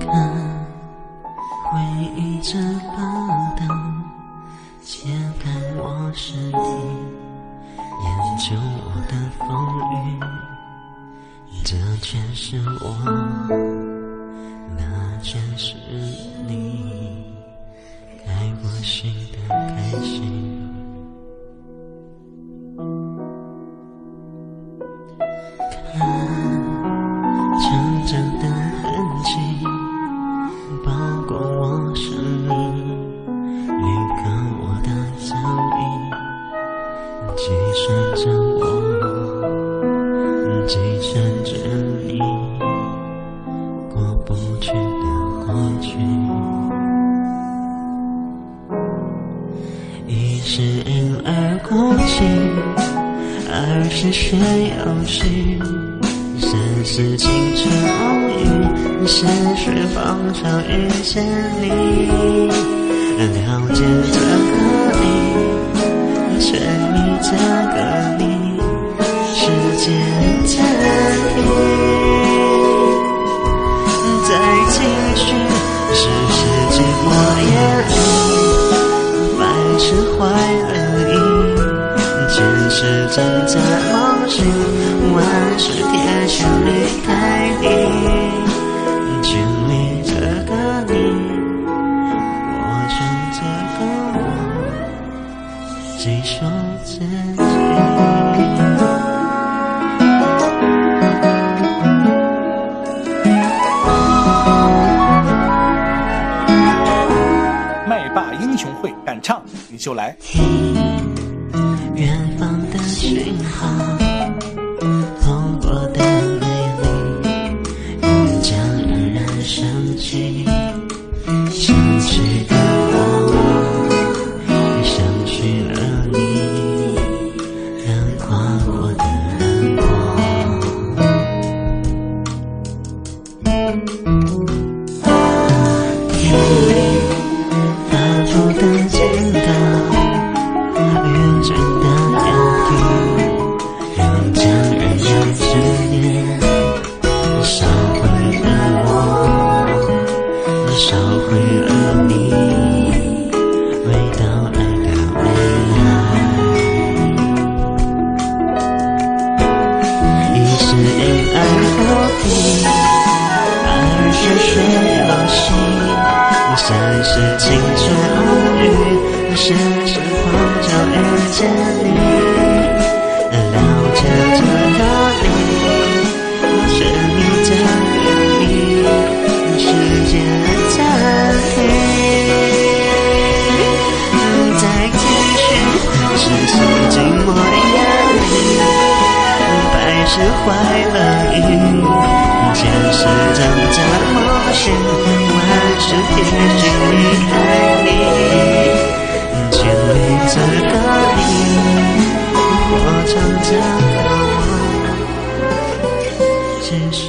看，回忆这把刀，切开我身体，研究我的风雨。这全是我，那全是你。我生命，一个我的脚印，计算着我，计算着你，过不去的过去。一是婴儿哭泣，二是学游戏，三是青春偶遇，四是碰巧遇见你，了解这个你，沉迷这个你，时间。暂停。再继续，是世纪末夜里，百事坏了意，前世正在梦醒，万事铁血离开英雄会敢唱你就来。听远方的讯号，烧毁了我，烧毁了你，回到爱的未来。一是因爱哭泣，二是学游戏，三是青春偶遇，四是碰巧遇见你，怀了雨，前世挣扎冒险，满是天真。爱你，千里之隔你，我唱着歌，结束。